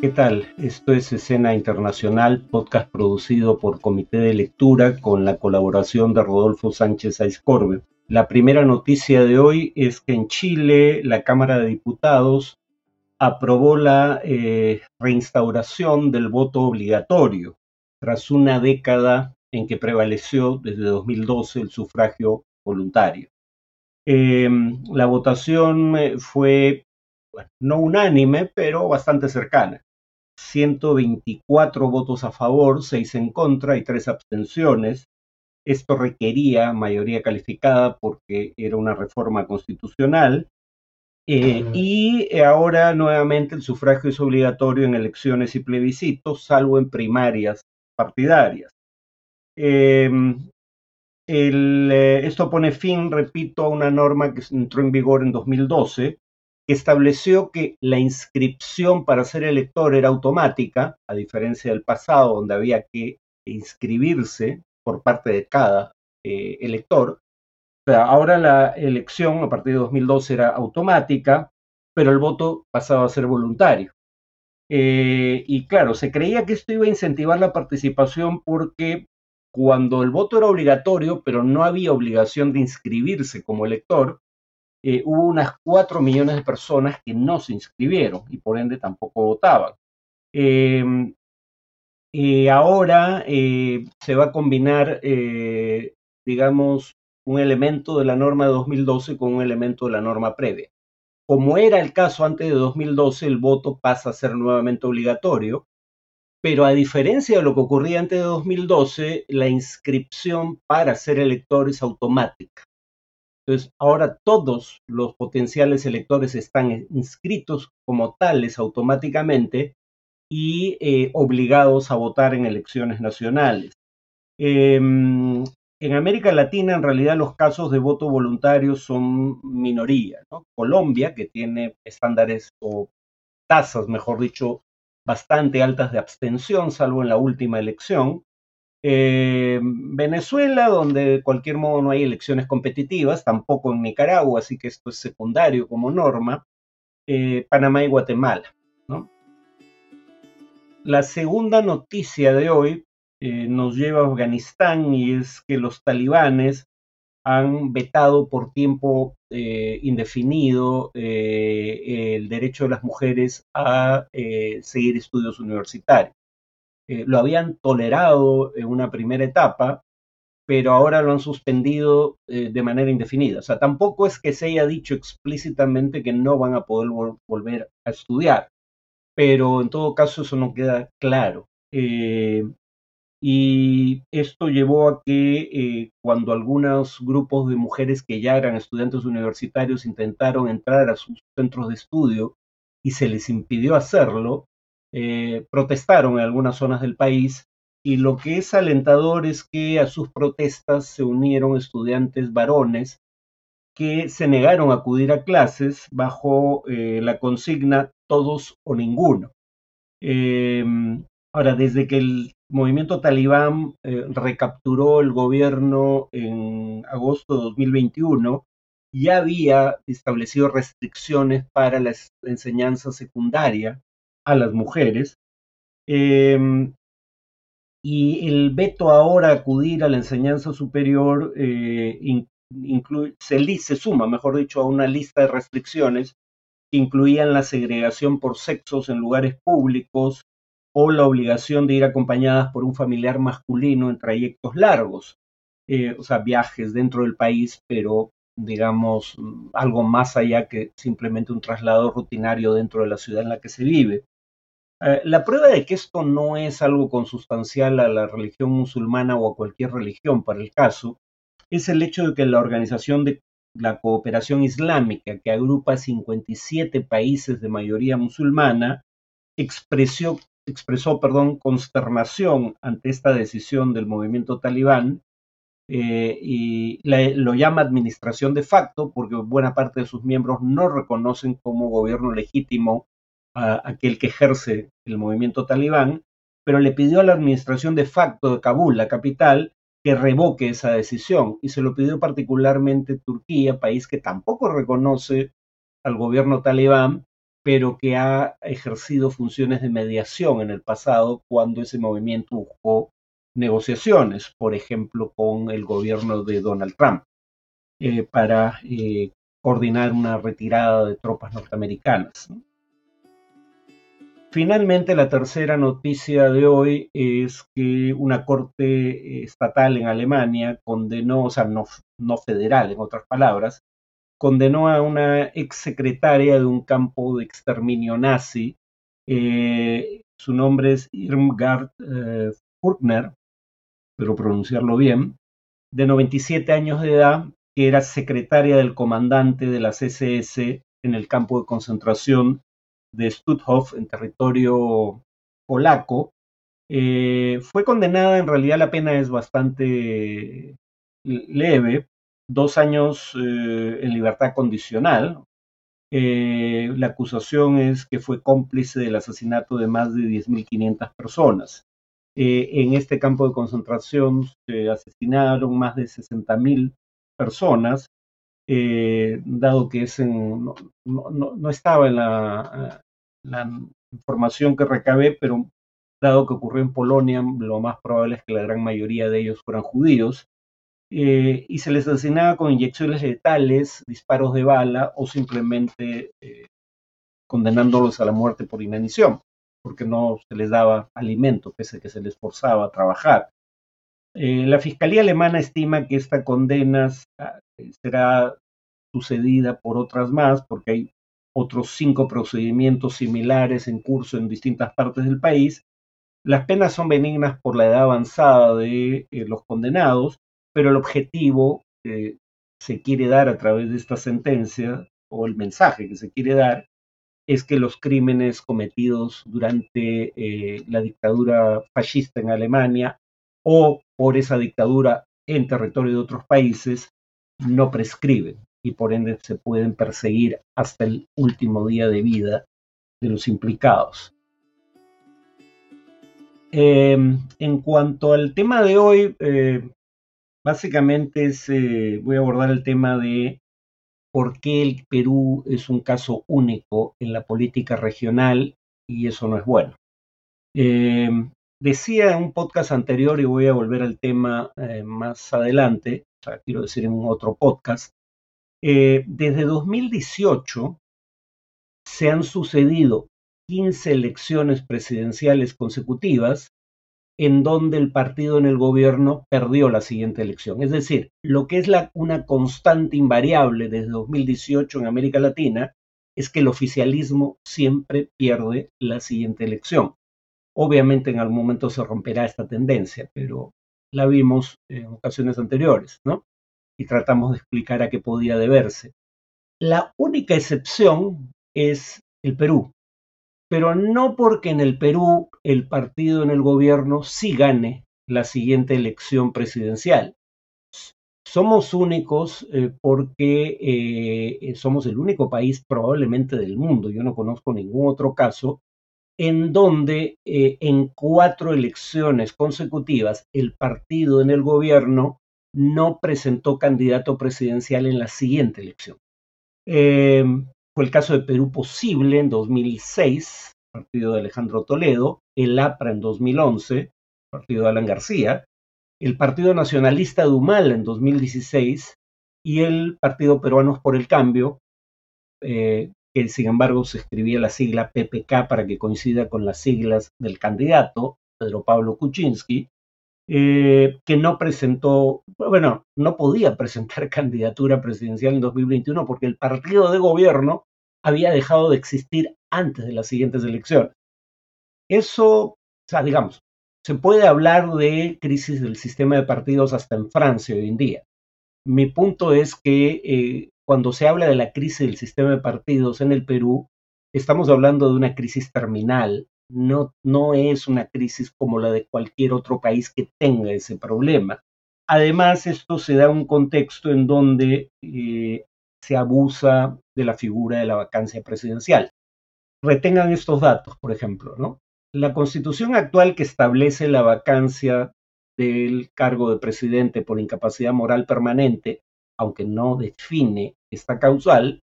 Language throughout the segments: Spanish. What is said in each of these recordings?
¿Qué tal? Esto es Escena Internacional, podcast producido por Comité de Lectura con la colaboración de Rodolfo Sánchez Aizcorbe. La primera noticia de hoy es que en Chile la Cámara de Diputados aprobó la eh, reinstauración del voto obligatorio tras una década en que prevaleció desde 2012 el sufragio voluntario. Em, la votación eh, fue no unánime, pero bastante cercana. 124 votos a favor, 6 en contra y 3 abstenciones. Esto requería mayoría calificada porque era una reforma constitucional. Eh, y ahora nuevamente el sufragio es obligatorio en elecciones y plebiscitos, salvo en primarias partidarias. Em, eh, esto pone fin, repito, a una norma que entró en vigor en 2012 estableció que la inscripción para ser elector era automática, a diferencia del pasado, donde había que inscribirse por parte de cada eh, elector. ahora la elección a partir de 2012 era automática, pero el voto pasaba a ser voluntario. Eh, y claro, se creía que esto iba a incentivar la participación porque cuando el voto era obligatorio, pero no había obligación de inscribirse como elector, eh, hubo unas 4 millones de personas que no se inscribieron y por ende tampoco votaban. Em, eh, ahora eh, se va a combinar, digamos, un elemento de la norma de 2012 con un elemento de la norma previa. Como era el caso antes de 2012, el voto pasa a ser nuevamente obligatorio, pero a diferencia de lo que ocurría antes de 2012, la inscripción para ser elector es automática. Entonces, ahora todos los potenciales electores están inscritos como tales automáticamente y eh, obligados a votar en elecciones nacionales. Em, en América Latina, en realidad, los casos de voto voluntario son minoría. Colombia, que tiene estándares o tasas, mejor dicho, bastante altas de abstención, salvo en la última elección, eh, Venezuela, donde de cualquier modo no hay elecciones competitivas, tampoco en Nicaragua, así que esto es secundario como norma, eh, Panamá y Guatemala. La segunda noticia de hoy eh, nos lleva a Afganistán y es que los talibanes han vetado por tiempo indefinido el derecho de las mujeres a seguir estudios universitarios. Eh, lo habían tolerado en una primera etapa, pero ahora lo han suspendido eh, de manera indefinida. O sea, tampoco es que se haya dicho explícitamente que no van a poder volver a estudiar, pero en todo caso eso no queda claro. Eh, y esto llevó a que cuando algunos grupos de mujeres que ya eran estudiantes universitarios intentaron entrar a sus centros de estudio y se les impidió hacerlo, eh, protestaron en algunas zonas del país y lo que es alentador es que a sus protestas se unieron estudiantes varones que se negaron a acudir a clases bajo eh, la consigna todos o ninguno. Em, ahora, desde que el movimiento talibán eh, recapturó el gobierno en agosto de 2021, ya había establecido restricciones para la enseñanza secundaria a las mujeres. Em, y el veto ahora a acudir a la enseñanza superior eh, se, se suma, mejor dicho, a una lista de restricciones que incluían la segregación por sexos en lugares públicos o la obligación de ir acompañadas por un familiar masculino en trayectos largos, eh, o sea, viajes dentro del país, pero digamos, algo más allá que simplemente un traslado rutinario dentro de la ciudad en la que se vive. Eh, la prueba de que esto no es algo consustancial a la religión musulmana o a cualquier religión para el caso, es el hecho de que la Organización de la Cooperación Islámica, que agrupa 57 países de mayoría musulmana, expresó, expresó perdón, consternación ante esta decisión del movimiento talibán eh, y lo llama administración de facto porque buena parte de sus miembros no reconocen como gobierno legítimo a aquel que ejerce el movimiento talibán, pero le pidió a la administración de facto de Kabul, la capital, que revoque esa decisión y se lo pidió particularmente Turquía, país que tampoco reconoce al gobierno talibán pero que ha ejercido funciones de mediación en el pasado cuando ese movimiento buscó negociaciones, por ejemplo, con el gobierno de Donald Trump, eh, para eh, coordinar una retirada de tropas norteamericanas. Finalmente, la tercera noticia de hoy es que una corte estatal en Alemania condenó, o sea, no, no federal, en otras palabras, condenó a una exsecretaria de un campo de exterminio nazi. Eh, su nombre es Irmgard eh, pero pronunciarlo bien, de 97 años de edad, que era secretaria del comandante de las SS en el campo de concentración de Stutthof, en territorio polaco. Eh, fue condenada, en realidad la pena es bastante leve, dos años eh, en libertad condicional. Eh, la acusación es que fue cómplice del asesinato de más de 10.500 personas. en este campo de concentración se asesinaron más de 60.000 personas eh, dado que no, estaba en la, información que recabé, pero dado que ocurrió en Polonia, lo más probable es que la gran mayoría de ellos fueran judíos, eh, y se les asesinaba con inyecciones letales, disparos de bala o simplemente eh, condenándolos a la muerte por inanición, porque no se les daba alimento, pese a que se les forzaba a trabajar. la Fiscalía alemana estima que esta condena será sucedida por otras más, porque hay otros cinco procedimientos similares en curso en distintas partes del país. Las penas son benignas por la edad avanzada de eh, los condenados, pero el objetivo que se quiere dar a través de esta sentencia, o el mensaje que se quiere dar, es que los crímenes cometidos durante eh, la dictadura fascista en Alemania o por esa dictadura en territorio de otros países no prescriben y por ende se pueden perseguir hasta el último día de vida de los implicados. Em, en cuanto al tema de hoy, eh, básicamente eh, voy a abordar el tema de por qué el Perú es un caso único en la política regional y eso no es bueno. Em, decía en un podcast anterior, y voy a volver al tema eh, más adelante, quiero decir en un otro podcast, eh, desde 2018 se han sucedido 15 elecciones presidenciales consecutivas en donde el partido en el gobierno perdió la siguiente elección. Es decir, lo que es una constante invariable desde 2018 en América Latina es que el oficialismo siempre pierde la siguiente elección. Obviamente en algún momento se romperá esta tendencia, pero la vimos en ocasiones anteriores, ¿no? Y tratamos de explicar a qué podía deberse. La única excepción es el Perú, pero no porque en el Perú el partido en el gobierno sí gane la siguiente elección presidencial. Somos únicos eh, porque eh, somos el único país probablemente del mundo, yo no conozco ningún otro caso en donde eh, en cuatro elecciones consecutivas el partido en el gobierno no presentó candidato presidencial en la siguiente elección. Eh, fue el caso de Perú Posible en 2006, partido de Alejandro Toledo, el APRA en 2011, partido de Alan García, el Partido Nacionalista de en 2016 y el Partido Peruanos por el Cambio, eh, que sin embargo se escribía la sigla PPK para que coincida con las siglas del candidato, Pedro Pablo Kuczynski, eh, que no presentó, bueno, no podía presentar candidatura presidencial en 2021 porque el partido de gobierno había dejado de existir antes de las siguientes elecciones. Eso, o sea, digamos, se puede hablar de crisis del sistema de partidos hasta en Francia hoy en día. Mi punto es que eh, cuando se habla de la crisis del sistema de partidos en el Perú, estamos hablando de una crisis terminal, no, no es una crisis como la de cualquier otro país que tenga ese problema. Además, esto se da un contexto en donde eh, se abusa de la figura de la vacancia presidencial. Retengan estos datos, por ejemplo, ¿no? La constitución actual que establece la vacancia del cargo de presidente por incapacidad moral permanente, aunque no define esta causal,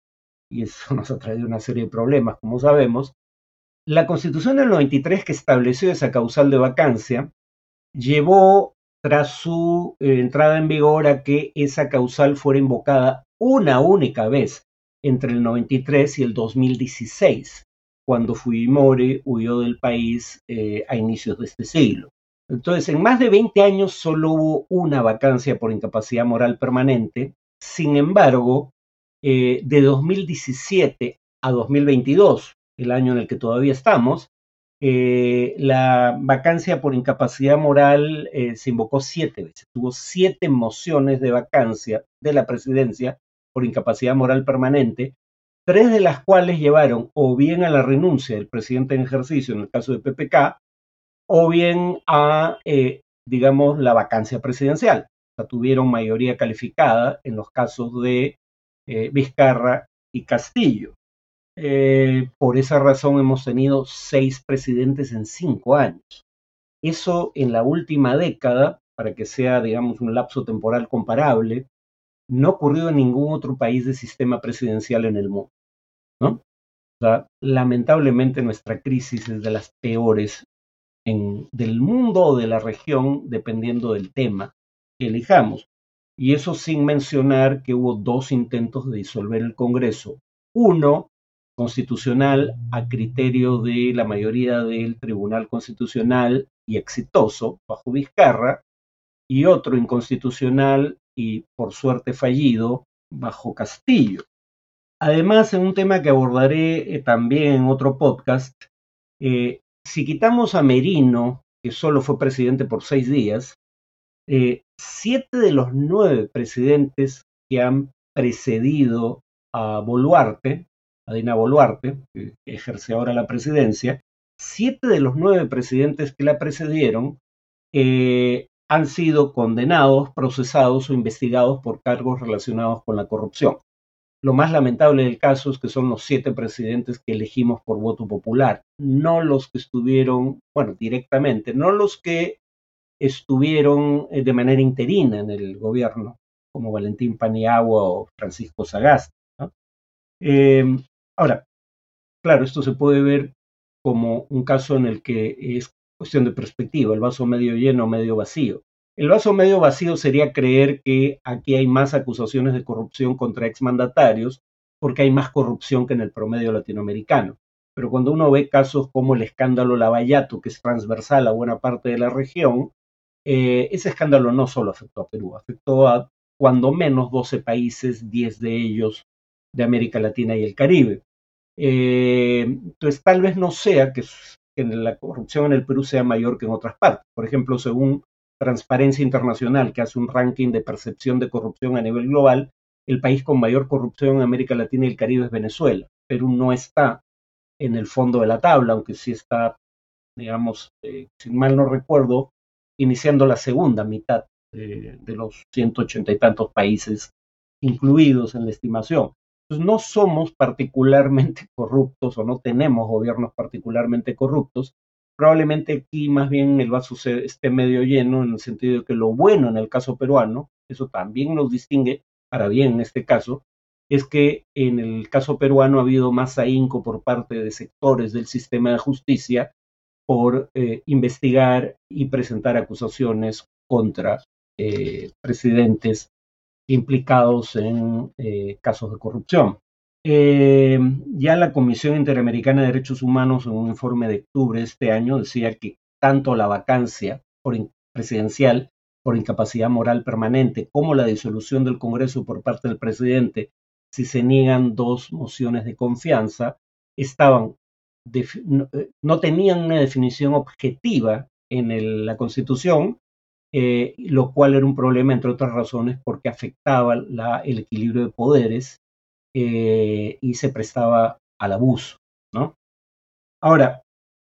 y eso nos ha traído una serie de problemas, como sabemos, la constitución del 93 que estableció esa causal de vacancia llevó tras su eh, entrada en vigor a que esa causal fuera invocada una única vez entre el 93 y el 2016, cuando Fujimori huyó del país eh, a inicios de este siglo. Entonces, en más de 20 años solo hubo una vacancia por incapacidad moral permanente. Sin embargo, eh, de 2017 a 2022, el año en el que todavía estamos, eh, la vacancia por incapacidad moral eh, se invocó siete veces. Tuvo siete mociones de vacancia de la presidencia por incapacidad moral permanente, tres de las cuales llevaron o bien a la renuncia del presidente en ejercicio, en el caso de PPK, o bien a, digamos, la vacancia presidencial. Tuvieron mayoría calificada en los casos de Vizcarra y Castillo. Eh, por esa razón hemos tenido seis presidentes en cinco años. Eso en la última década, para que sea, digamos, un lapso temporal comparable, no ocurrió en ningún otro país de sistema presidencial en el mundo. ¿no? lamentablemente nuestra crisis es de las peores del mundo o de la región, dependiendo del tema elijamos. Y eso sin mencionar que hubo dos intentos de disolver el Congreso. Uno constitucional a criterio de la mayoría del Tribunal Constitucional y exitoso bajo Vizcarra, y otro inconstitucional y por suerte fallido bajo Castillo. Además, en un tema que abordaré eh, también en otro podcast, eh, si quitamos a Merino, que solo fue presidente por seis días, eh, siete de los nueve presidentes que han precedido a Boluarte a Dina Boluarte, que ejerce ahora la presidencia, siete de los nueve presidentes que la precedieron eh, han sido condenados, procesados o investigados por cargos relacionados con la corrupción. Lo más lamentable del caso es que son los siete presidentes que elegimos por voto popular, no los que estuvieron, bueno, directamente, no los que estuvieron eh, de manera interina en el gobierno, como Valentín Paniagua o Francisco Sagasti. Eh, Ahora, claro, esto se puede ver como un caso en el que es cuestión de perspectiva, el vaso medio lleno o medio vacío. El vaso medio vacío sería creer que aquí hay más acusaciones de corrupción contra exmandatarios porque hay más corrupción que en el promedio latinoamericano. Pero cuando uno ve casos como el escándalo Lavallato, que es transversal a buena parte de la región, eh, ese escándalo no solo afectó a Perú, afectó a cuando menos 12 países, 10 de ellos de América Latina y el Caribe. Eh, entonces, tal vez no sea que, la corrupción en el Perú sea mayor que en otras partes. Por ejemplo, según Transparencia Internacional, que hace un ranking de percepción de corrupción a nivel global, el país con mayor corrupción en América Latina y el Caribe es Venezuela. Perú no está en el fondo de la tabla, aunque sí está, digamos, eh, si mal no recuerdo, iniciando la segunda mitad de los 180 y tantos países incluidos en la estimación no somos particularmente corruptos o no tenemos gobiernos particularmente corruptos. Probablemente aquí más bien el vaso esté medio lleno en el sentido de que lo bueno en el caso peruano, eso también nos distingue, para bien en este caso, es que en el caso peruano ha habido más ahínco por parte de sectores del sistema de justicia por eh, investigar y presentar acusaciones contra eh, presidentes implicados en eh, casos de corrupción. Ya la Comisión Interamericana de Derechos Humanos en un informe de octubre de este año decía que tanto la vacancia presidencial por incapacidad moral permanente como la disolución del Congreso por parte del presidente si se niegan dos mociones de confianza estaban no, eh, no, tenían una definición objetiva en la Constitución eh, lo cual era un problema, entre otras razones, porque afectaba el equilibrio de poderes eh, y se prestaba al abuso. ¿no? Ahora,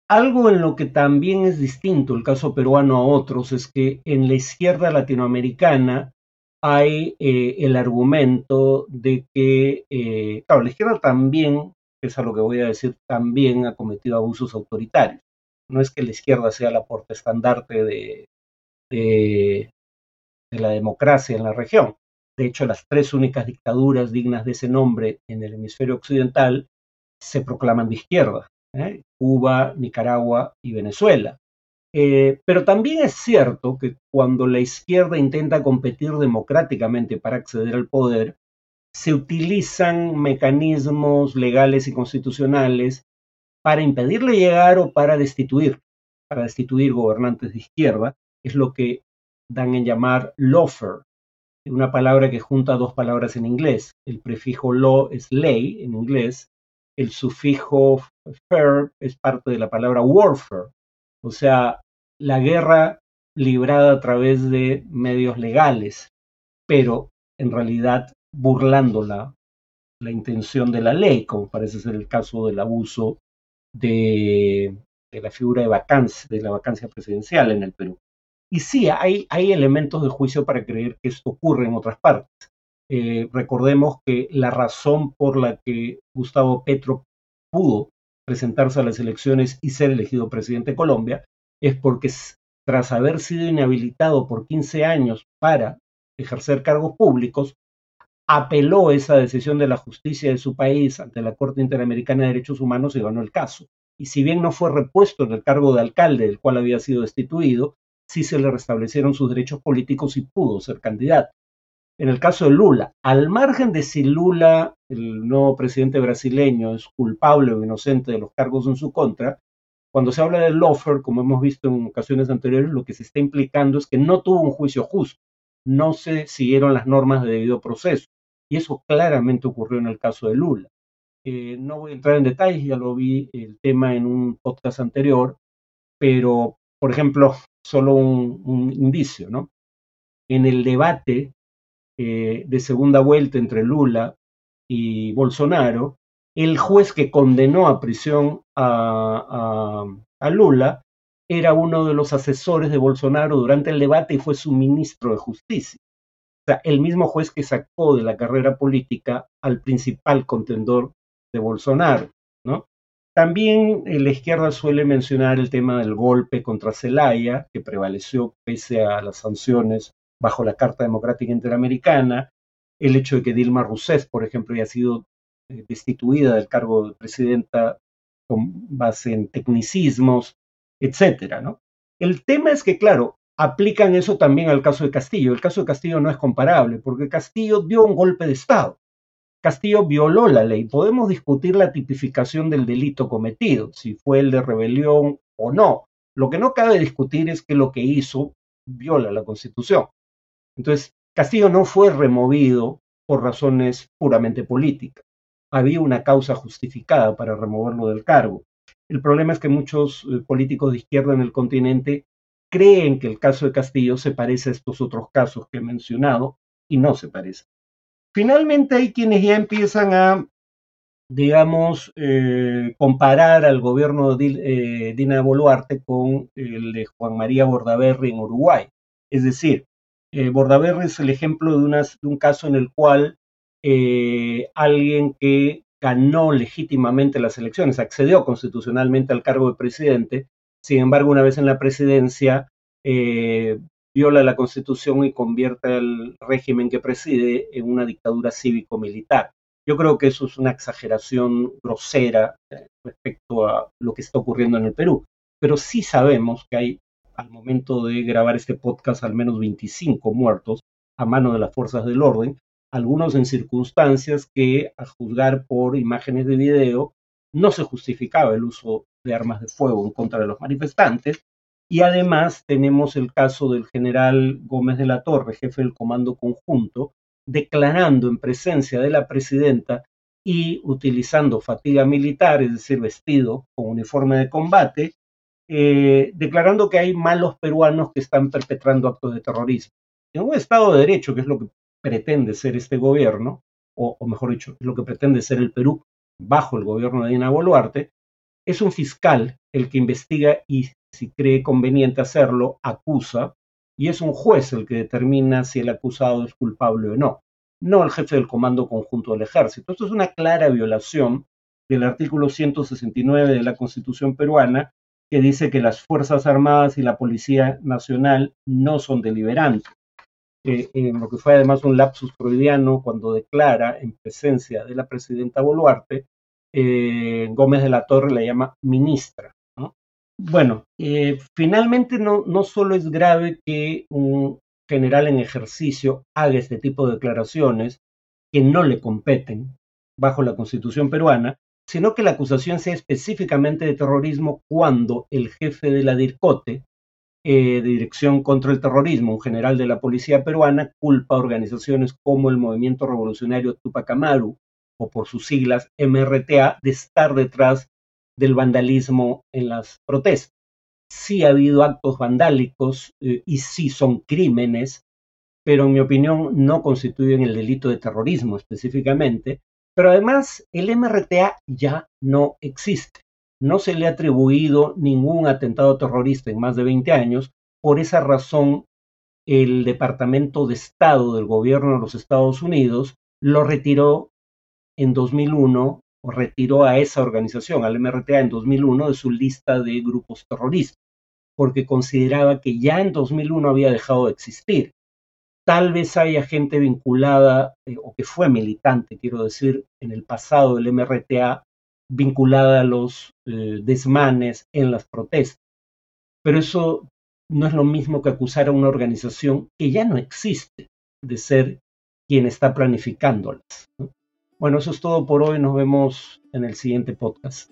algo en lo que también es distinto el caso peruano a otros es que en la izquierda latinoamericana hay el argumento de que, claro, la izquierda también, es a lo que voy a decir, también ha cometido abusos autoritarios. No es que la izquierda sea la porta estandarte de, de, la democracia en la región. de hecho las tres únicas dictaduras dignas de ese nombre en el hemisferio occidental, se proclaman de izquierda, ¿eh? Cuba, Nicaragua y Venezuela. Eh, pero también es cierto que cuando la izquierda intenta competir democráticamente para acceder al poder, se utilizan mecanismos legales y constitucionales para impedirle llegar o para destituir, para destituir gobernantes de izquierda, es lo que dan en llamar lawfare, una palabra que junta dos palabras en inglés. El prefijo law es ley en inglés, el sufijo fair es parte de la palabra warfare, o sea, la guerra librada a través de medios legales, pero en realidad burlando la, intención de la ley, como parece ser el caso del abuso de, la figura de vacancia, de la vacancia presidencial en el Perú. Y sí, hay, hay elementos de juicio para creer que esto ocurre en otras partes. Eh, recordemos que la razón por la que Gustavo Petro pudo presentarse a las elecciones y ser elegido presidente de Colombia es porque tras haber sido inhabilitado por 15 años para ejercer cargos públicos, apeló esa decisión de la justicia de su país ante la Corte Interamericana de Derechos Humanos y ganó el caso. Y si bien no fue repuesto en el cargo de alcalde del cual había sido destituido, sí se le restablecieron sus derechos políticos y pudo ser candidato. En el caso de Lula, al margen de si Lula, el nuevo presidente brasileño, es culpable o inocente de los cargos en su contra, cuando se habla del lawfare, como hemos visto en ocasiones anteriores, lo que se está implicando es que no tuvo un juicio justo, no se siguieron las normas de debido proceso. Y eso claramente ocurrió en el caso de Lula. Eh, no voy a entrar en detalles, ya lo vi el tema en un podcast anterior, pero, por ejemplo, solo un, indicio, ¿no? En el debate eh, de segunda vuelta entre Lula y Bolsonaro, el juez que condenó a prisión a, a Lula era uno de los asesores de Bolsonaro durante el debate y fue su ministro de Justicia el mismo juez que sacó de la carrera política al principal contendor de Bolsonaro. También eh, la izquierda suele mencionar el tema del golpe contra Zelaya, que prevaleció pese a las sanciones bajo la Carta Democrática Interamericana, el hecho de que Dilma Rousseff, por ejemplo, haya sido eh, destituida del cargo de presidenta con base en tecnicismos, etcétera. El tema es que, claro, aplican eso también al caso de Castillo. El caso de Castillo no es comparable porque Castillo dio un golpe de Estado. Castillo violó la ley. Podemos discutir la tipificación del delito cometido, si fue el de rebelión o no. Lo que no cabe discutir es que lo que hizo viola la Constitución. Entonces, Castillo no fue removido por razones puramente políticas. Había una causa justificada para removerlo del cargo. El problema es que muchos eh, políticos de izquierda en el continente creen que el caso de Castillo se parece a estos otros casos que he mencionado y no se parece. Finalmente hay quienes ya empiezan a, digamos, eh, comparar al gobierno de eh, Dina Boluarte con el de Juan María Bordaberry en Uruguay. Es decir, eh, Bordaberry es el ejemplo de, de, un caso en el cual alguien que ganó legítimamente las elecciones, accedió constitucionalmente al cargo de presidente, sin embargo, una vez en la presidencia, eh, viola la constitución y convierte el régimen que preside en una dictadura cívico-militar. Yo creo que eso es una exageración grosera eh, respecto a lo que está ocurriendo en el Perú, pero sí sabemos que hay, al momento de grabar este podcast, al menos 25 muertos a mano de las fuerzas del orden, algunos en circunstancias que, a juzgar por imágenes de video, no se justificaba el uso de armas de fuego en contra de los manifestantes. Y además tenemos el caso del general Gómez de la Torre, jefe del Comando Conjunto, declarando en presencia de la presidenta y utilizando fatiga militar, es decir, vestido con uniforme de combate, eh, declarando que hay malos peruanos que están perpetrando actos de terrorismo. En un Estado de Derecho, que es lo que pretende ser este gobierno, o, o mejor dicho, es lo que pretende ser el Perú bajo el gobierno de Dina Boluarte, es un fiscal el que investiga y si cree conveniente hacerlo, acusa, y es un juez el que determina si el acusado es culpable o no, no el jefe del Comando Conjunto del Ejército. Esto es una clara violación del artículo 169 de la Constitución peruana, que dice que las Fuerzas Armadas y la Policía Nacional no son deliberantes. eh, en lo que fue además un lapsus freudiano cuando declara en presencia de la presidenta Boluarte, eh, Gómez de la Torre la llama ministra. Bueno, eh, finalmente no, no solo es grave que un general en ejercicio haga este tipo de declaraciones que no le competen bajo la constitución peruana, sino que la acusación sea específicamente de terrorismo cuando el jefe de la DIRCOTE, eh, Dirección contra el Terrorismo, un general de la policía peruana, culpa organizaciones como el Movimiento Revolucionario Tupac Amaru, o por sus siglas MRTA, de estar detrás del vandalismo en las protestas. Sí ha habido actos vandálicos eh, y sí son crímenes, pero en mi opinión no constituyen el delito de terrorismo específicamente. Pero además el MRTA ya no existe. No se le ha atribuido ningún atentado terrorista en más de 20 años. Por esa razón, el Departamento de Estado del Gobierno de los Estados Unidos lo retiró en 2001 o retiró a esa organización, al MRTA, en 2001 de su lista de grupos terroristas, porque consideraba que ya en 2001 había dejado de existir. Tal vez haya gente vinculada eh, o que fue militante, quiero decir, en el pasado del MRTA, vinculada a los eh, desmanes en las protestas. Pero eso no es lo mismo que acusar a una organización que ya no existe de ser quien está planificándolas. Bueno, eso es todo por hoy. Nos vemos en el siguiente podcast.